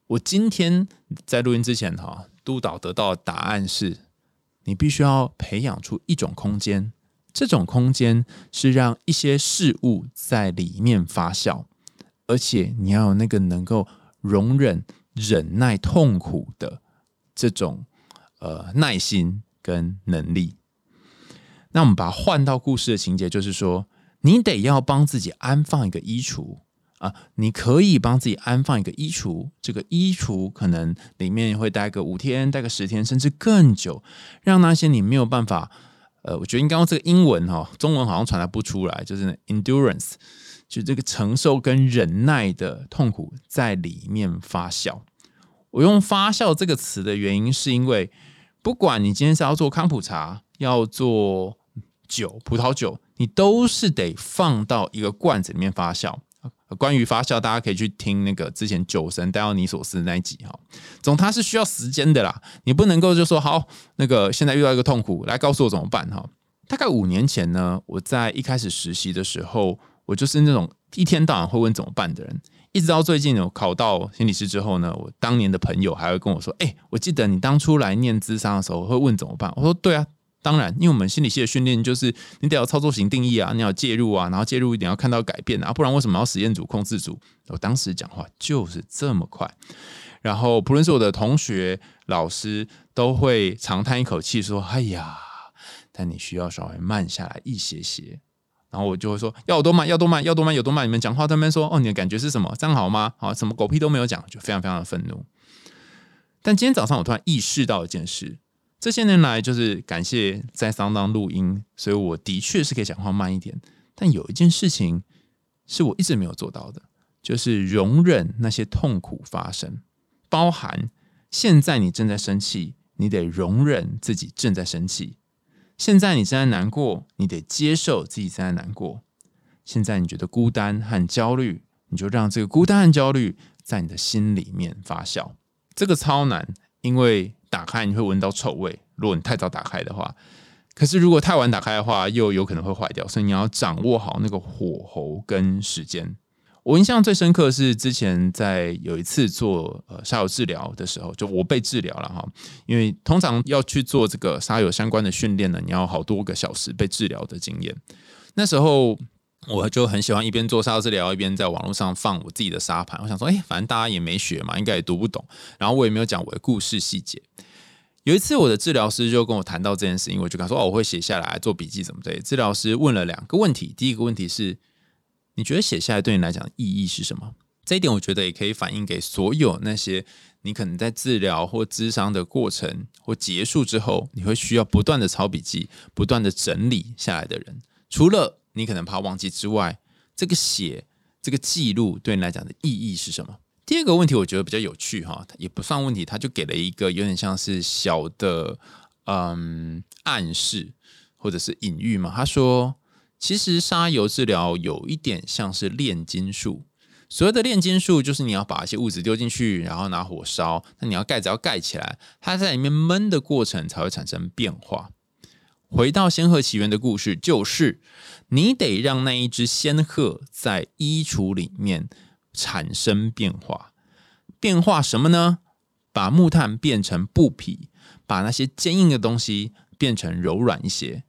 我今天在录音之前，哈，督导得到的答案是：你必须要培养出一种空间。这种空间是让一些事物在里面发酵，而且你要有那个能够容忍、忍耐痛苦的这种呃耐心跟能力。那我们把它换到故事的情节，就是说，你得要帮自己安放一个衣橱啊，你可以帮自己安放一个衣橱，这个衣橱可能里面会待个五天、待个十天，甚至更久，让那些你没有办法。呃，我觉得应该用这个英文哈，中文好像传达不出来，就是 endurance，就这个承受跟忍耐的痛苦在里面发酵。我用发酵这个词的原因，是因为不管你今天是要做康普茶，要做酒、葡萄酒，你都是得放到一个罐子里面发酵。关于发酵，大家可以去听那个之前酒神戴奥尼索斯那一集哈。总它是需要时间的啦，你不能够就说好那个现在遇到一个痛苦，来告诉我怎么办哈。大概五年前呢，我在一开始实习的时候，我就是那种一天到晚会问怎么办的人。一直到最近我考到心理师之后呢，我当年的朋友还会跟我说：“哎，我记得你当初来念智商的时候会问怎么办。”我说：“对啊。”当然，因为我们心理系的训练就是你得要操作型定义啊，你要介入啊，然后介入一点要看到改变啊，不然为什么要实验组、控制组？我当时讲话就是这么快，然后不论是我的同学、老师，都会长叹一口气说：“哎呀，但你需要稍微慢下来一些些。”然后我就会说：“要多慢？要多慢？要多慢？有多慢？”你们讲话他们说：“哦，你的感觉是什么？这样好吗？”好，什么狗屁都没有讲，就非常非常的愤怒。但今天早上我突然意识到一件事。这些年来，就是感谢在桑当录音，所以我的确是可以讲话慢一点。但有一件事情是我一直没有做到的，就是容忍那些痛苦发生，包含现在你正在生气，你得容忍自己正在生气；现在你正在难过，你得接受自己正在难过；现在你觉得孤单和焦虑，你就让这个孤单和焦虑在你的心里面发酵。这个超难，因为。打开你会闻到臭味，如果你太早打开的话，可是如果太晚打开的话，又有可能会坏掉，所以你要掌握好那个火候跟时间。我印象最深刻是之前在有一次做呃沙友治疗的时候，就我被治疗了哈，因为通常要去做这个沙友相关的训练呢，你要好多个小时被治疗的经验。那时候我就很喜欢一边做沙友治疗，一边在网络上放我自己的沙盘。我想说，哎，反正大家也没学嘛，应该也读不懂，然后我也没有讲我的故事细节。有一次，我的治疗师就跟我谈到这件事情，我就跟他说：“哦，我会写下来做笔记，怎么对？”治疗师问了两个问题，第一个问题是：你觉得写下来对你来讲意义是什么？这一点我觉得也可以反映给所有那些你可能在治疗或咨商的过程或结束之后，你会需要不断的抄笔记、不断的整理下来的人。除了你可能怕忘记之外，这个写这个记录对你来讲的意义是什么？第二个问题我觉得比较有趣哈，也不算问题，他就给了一个有点像是小的嗯暗示或者是隐喻嘛。他说，其实沙油治疗有一点像是炼金术。所谓的炼金术，就是你要把一些物质丢进去，然后拿火烧，那你要盖子要盖起来，它在里面闷的过程才会产生变化。回到仙鹤奇缘的故事，就是你得让那一只仙鹤在衣橱里面。产生变化，变化什么呢？把木炭变成布匹，把那些坚硬的东西变成柔软一些。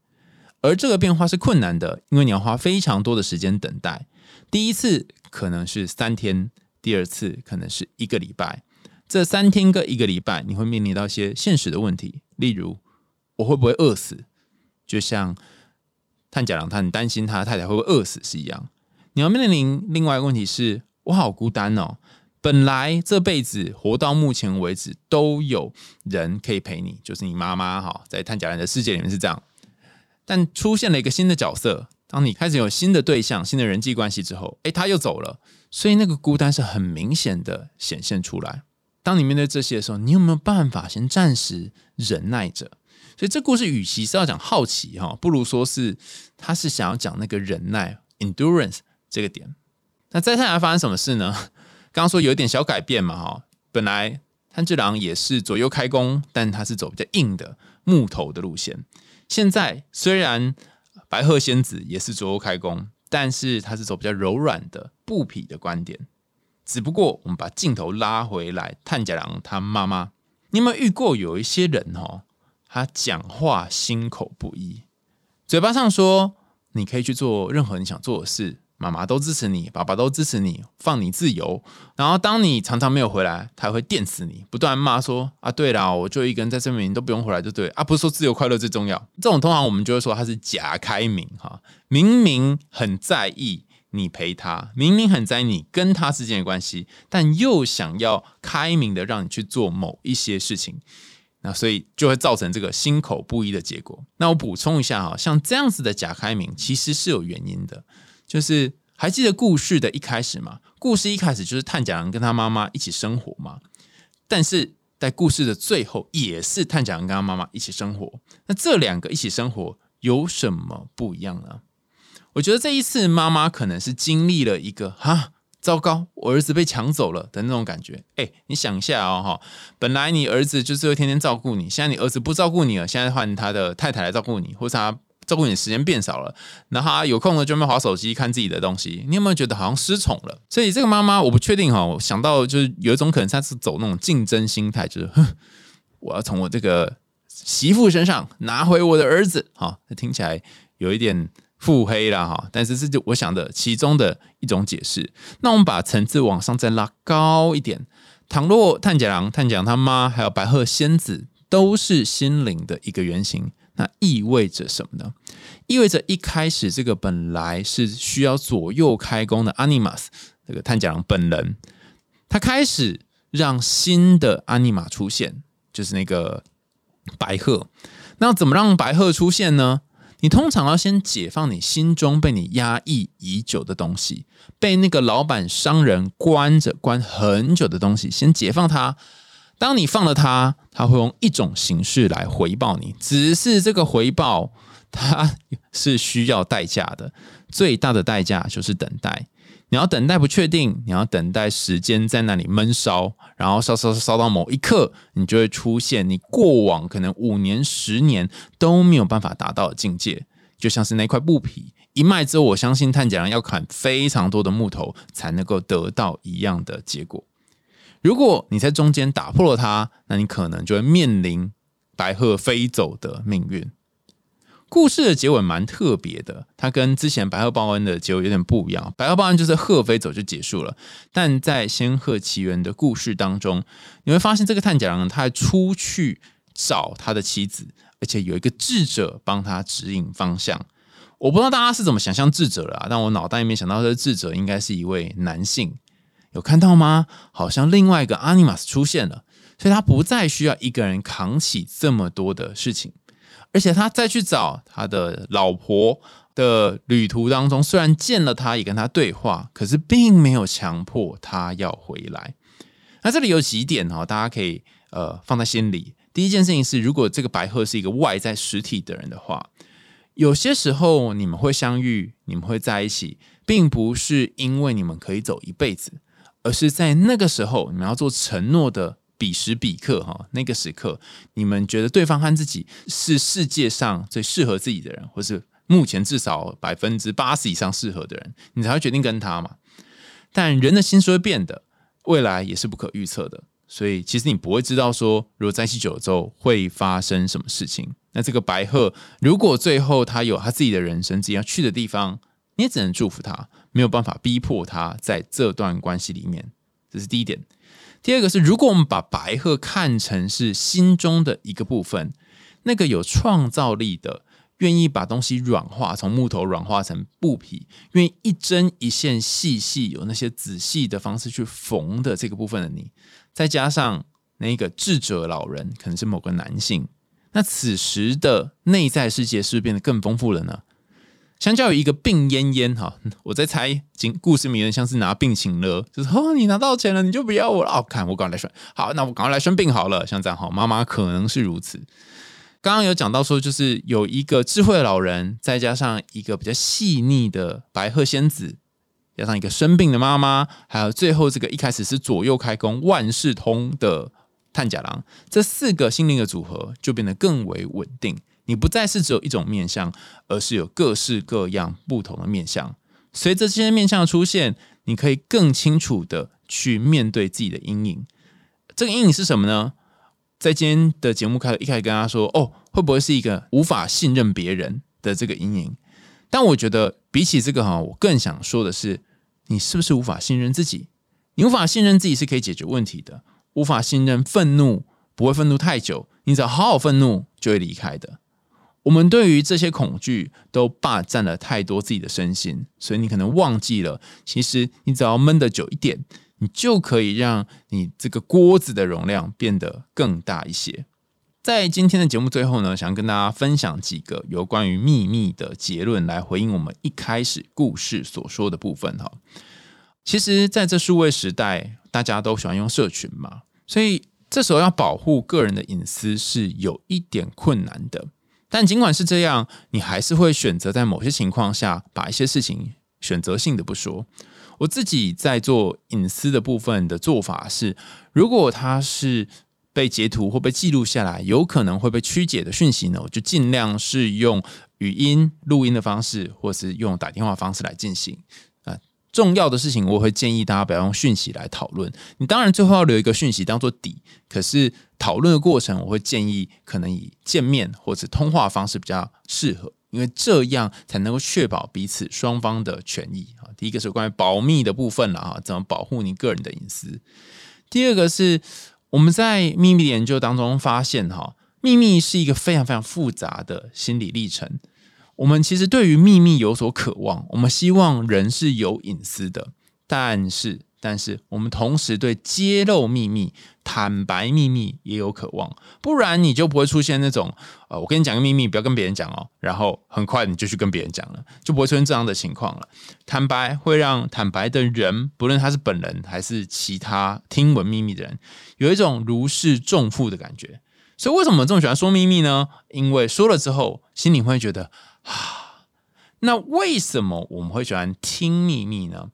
而这个变化是困难的，因为你要花非常多的时间等待。第一次可能是三天，第二次可能是一个礼拜。这三天跟一个礼拜，你会面临到一些现实的问题，例如我会不会饿死？就像探假郎他很担心他太太会不会饿死是一样。你要面临另外一个问题是。我好孤单哦！本来这辈子活到目前为止都有人可以陪你，就是你妈妈哈，在探假人的世界里面是这样。但出现了一个新的角色，当你开始有新的对象、新的人际关系之后，哎，他又走了，所以那个孤单是很明显的显现出来。当你面对这些的时候，你有没有办法先暂时忍耐着？所以这故事与其是要讲好奇哈，不如说是他是想要讲那个忍耐 （endurance） 这个点。那再下来发生什么事呢？刚刚说有一点小改变嘛，哈，本来炭治郎也是左右开弓，但他是走比较硬的木头的路线。现在虽然白鹤仙子也是左右开弓，但是他是走比较柔软的布匹的观点。只不过我们把镜头拉回来，探甲郎他妈妈，你有没有遇过有一些人哦，他讲话心口不一，嘴巴上说你可以去做任何你想做的事。妈妈都支持你，爸爸都支持你，放你自由。然后当你常常没有回来，他会电死你，不断骂说：“啊，对了，我就一个人在这边，你都不用回来，就对啊。”不是说自由快乐最重要，这种通常我们就会说他是假开明哈，明明很在意你陪他，明明很在意你跟他之间的关系，但又想要开明的让你去做某一些事情，那所以就会造成这个心口不一的结果。那我补充一下哈，像这样子的假开明，其实是有原因的。就是还记得故事的一开始吗？故事一开始就是探假人跟他妈妈一起生活嘛。但是在故事的最后，也是探假人跟他妈妈一起生活。那这两个一起生活有什么不一样呢？我觉得这一次妈妈可能是经历了一个哈，糟糕，我儿子被抢走了的那种感觉。哎，你想一下哦，哈，本来你儿子就是会天天照顾你，现在你儿子不照顾你了，现在换他的太太来照顾你，或者他。照顾你的时间变少了，然后有空了就没划手机看自己的东西。你有没有觉得好像失宠了？所以这个妈妈我不确定哈。我想到就是有一种可能，她是走那种竞争心态，就是我要从我这个媳妇身上拿回我的儿子。哈，听起来有一点腹黑了哈。但是这就我想的其中的一种解释。那我们把层次往上再拉高一点，倘若探假郎、探假他妈还有白鹤仙子都是心灵的一个原型。那意味着什么呢？意味着一开始这个本来是需要左右开弓的 Animus 这个探假郎本人，他开始让新的 Anima 出现，就是那个白鹤。那怎么让白鹤出现呢？你通常要先解放你心中被你压抑已久的东西，被那个老板商人关着关很久的东西，先解放它。当你放了他，他会用一种形式来回报你，只是这个回报它 是需要代价的，最大的代价就是等待。你要等待不确定，你要等待时间在那里闷烧，然后烧烧烧烧到某一刻，你就会出现你过往可能五年、十年都没有办法达到的境界，就像是那块布匹一卖之后，我相信探假郎要砍非常多的木头才能够得到一样的结果。如果你在中间打破了它，那你可能就会面临白鹤飞走的命运。故事的结尾蛮特别的，它跟之前白鹤报恩的结尾有点不一样。白鹤报恩就是鹤飞走就结束了，但在仙鹤奇缘的故事当中，你会发现这个探假郎他还出去找他的妻子，而且有一个智者帮他指引方向。我不知道大家是怎么想象智者了，但我脑袋里面想到的智者应该是一位男性。有看到吗？好像另外一个阿尼玛斯出现了，所以他不再需要一个人扛起这么多的事情。而且他再去找他的老婆的旅途当中，虽然见了他，也跟他对话，可是并没有强迫他要回来。那这里有几点哈，大家可以呃放在心里。第一件事情是，如果这个白鹤是一个外在实体的人的话，有些时候你们会相遇，你们会在一起，并不是因为你们可以走一辈子，而是在那个时候你们要做承诺的。彼时彼刻，哈，那个时刻，你们觉得对方和自己是世界上最适合自己的人，或是目前至少百分之八十以上适合的人，你才会决定跟他嘛？但人的心是会变的，未来也是不可预测的，所以其实你不会知道说，如果在一起久了之后会发生什么事情。那这个白鹤，如果最后他有他自己的人生，自己要去的地方，你也只能祝福他，没有办法逼迫他在这段关系里面。这是第一点。第二个是，如果我们把白鹤看成是心中的一个部分，那个有创造力的、愿意把东西软化，从木头软化成布匹，愿意一针一线细细有那些仔细的方式去缝的这个部分的你，再加上那个智者老人，可能是某个男性，那此时的内在世界是不是变得更丰富了呢？相较于一个病恹恹哈，我在猜，经故事名人像是拿病请了，就是哦，你拿到钱了，你就不要我了。哦，看我赶快来生，好，那我赶快来生病好了。像这样哈，妈妈可能是如此。刚刚有讲到说，就是有一个智慧老人，再加上一个比较细腻的白鹤仙子，加上一个生病的妈妈，还有最后这个一开始是左右开弓万事通的探假郎，这四个心灵的组合就变得更为稳定。你不再是只有一种面相，而是有各式各样不同的面相。随着这些面相的出现，你可以更清楚的去面对自己的阴影。这个阴影是什么呢？在今天的节目开一开始跟大家说：“哦，会不会是一个无法信任别人的这个阴影？”但我觉得比起这个哈，我更想说的是，你是不是无法信任自己？你无法信任自己是可以解决问题的。无法信任愤怒不会愤怒太久，你只要好好愤怒就会离开的。我们对于这些恐惧都霸占了太多自己的身心，所以你可能忘记了，其实你只要闷得久一点，你就可以让你这个锅子的容量变得更大一些。在今天的节目最后呢，想跟大家分享几个有关于秘密的结论，来回应我们一开始故事所说的部分哈。其实，在这数位时代，大家都喜欢用社群嘛，所以这时候要保护个人的隐私是有一点困难的。但尽管是这样，你还是会选择在某些情况下把一些事情选择性的不说。我自己在做隐私的部分的做法是，如果它是被截图或被记录下来，有可能会被曲解的讯息呢，我就尽量是用语音录音的方式，或是用打电话方式来进行。重要的事情，我会建议大家不要用讯息来讨论。你当然最后要留一个讯息当做底，可是讨论的过程，我会建议可能以见面或者通话方式比较适合，因为这样才能够确保彼此双方的权益啊。第一个是关于保密的部分了啊，怎么保护你个人的隐私？第二个是我们在秘密研究当中发现，哈，秘密是一个非常非常复杂的心理历程。我们其实对于秘密有所渴望，我们希望人是有隐私的，但是，但是我们同时对揭露秘密、坦白秘密也有渴望，不然你就不会出现那种，呃，我跟你讲个秘密，不要跟别人讲哦，然后很快你就去跟别人讲了，就不会出现这样的情况了。坦白会让坦白的人，不论他是本人还是其他听闻秘密的人，有一种如释重负的感觉。所以，为什么这么喜欢说秘密呢？因为说了之后，心里会觉得。啊，那为什么我们会喜欢听秘密呢？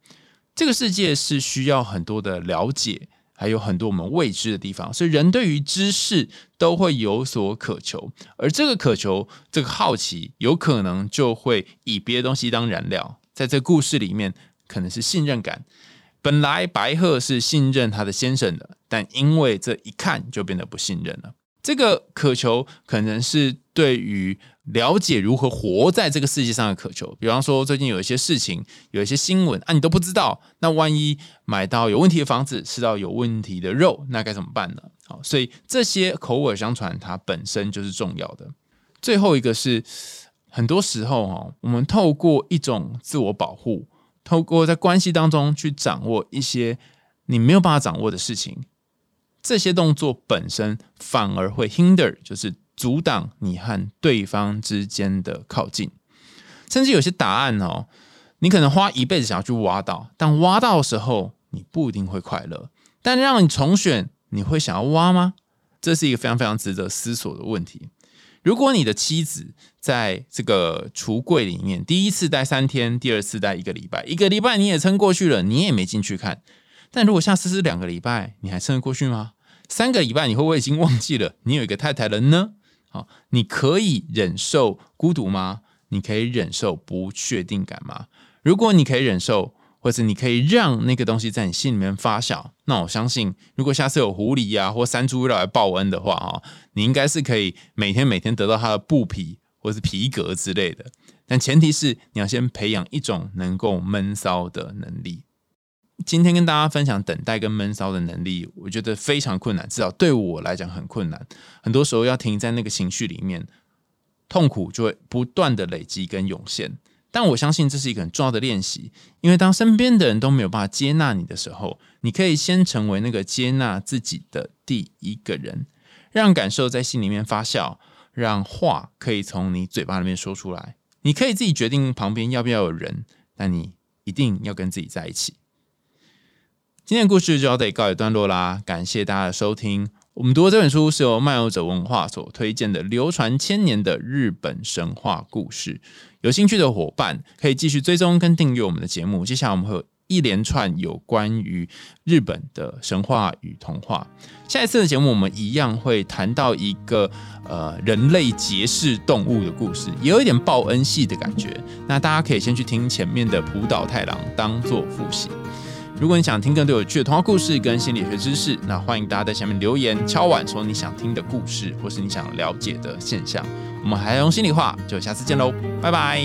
这个世界是需要很多的了解，还有很多我们未知的地方，所以人对于知识都会有所渴求，而这个渴求、这个好奇，有可能就会以别的东西当燃料。在这故事里面，可能是信任感。本来白鹤是信任他的先生的，但因为这一看就变得不信任了。这个渴求可能是对于了解如何活在这个世界上的渴求。比方说，最近有一些事情，有一些新闻啊，你都不知道。那万一买到有问题的房子，吃到有问题的肉，那该怎么办呢？好，所以这些口耳相传，它本身就是重要的。最后一个是，很多时候哈，我们透过一种自我保护，透过在关系当中去掌握一些你没有办法掌握的事情。这些动作本身反而会 hinder，就是阻挡你和对方之间的靠近，甚至有些答案哦，你可能花一辈子想要去挖到，但挖到的时候你不一定会快乐。但让你重选，你会想要挖吗？这是一个非常非常值得思索的问题。如果你的妻子在这个橱柜里面第一次待三天，第二次待一个礼拜，一个礼拜你也撑过去了，你也没进去看。但如果下次是两个礼拜，你还撑得过去吗？三个礼拜你会不会已经忘记了你有一个太太了呢？啊，你可以忍受孤独吗？你可以忍受不确定感吗？如果你可以忍受，或者你可以让那个东西在你心里面发酵，那我相信，如果下次有狐狸呀或山猪来报恩的话，哈，你应该是可以每天每天得到它的布皮或是皮革之类的。但前提是你要先培养一种能够闷骚的能力。今天跟大家分享等待跟闷骚的能力，我觉得非常困难，至少对我来讲很困难。很多时候要停在那个情绪里面，痛苦就会不断的累积跟涌现。但我相信这是一个很重要的练习，因为当身边的人都没有办法接纳你的时候，你可以先成为那个接纳自己的第一个人，让感受在心里面发酵，让话可以从你嘴巴里面说出来。你可以自己决定旁边要不要有人，但你一定要跟自己在一起。今天的故事就要得告一段落啦，感谢大家的收听。我们读的这本书是由漫游者文化所推荐的，流传千年的日本神话故事。有兴趣的伙伴可以继续追踪跟订阅我们的节目。接下来我们会有一连串有关于日本的神话与童话。下一次的节目我们一样会谈到一个呃人类结识动物的故事，也有一点报恩系的感觉。那大家可以先去听前面的浦岛太郎，当做复习。如果你想听更多有趣的童话故事跟心理学知识，那欢迎大家在下面留言敲碗说你想听的故事，或是你想了解的现象。我们还用心里话，就下次见喽，拜拜。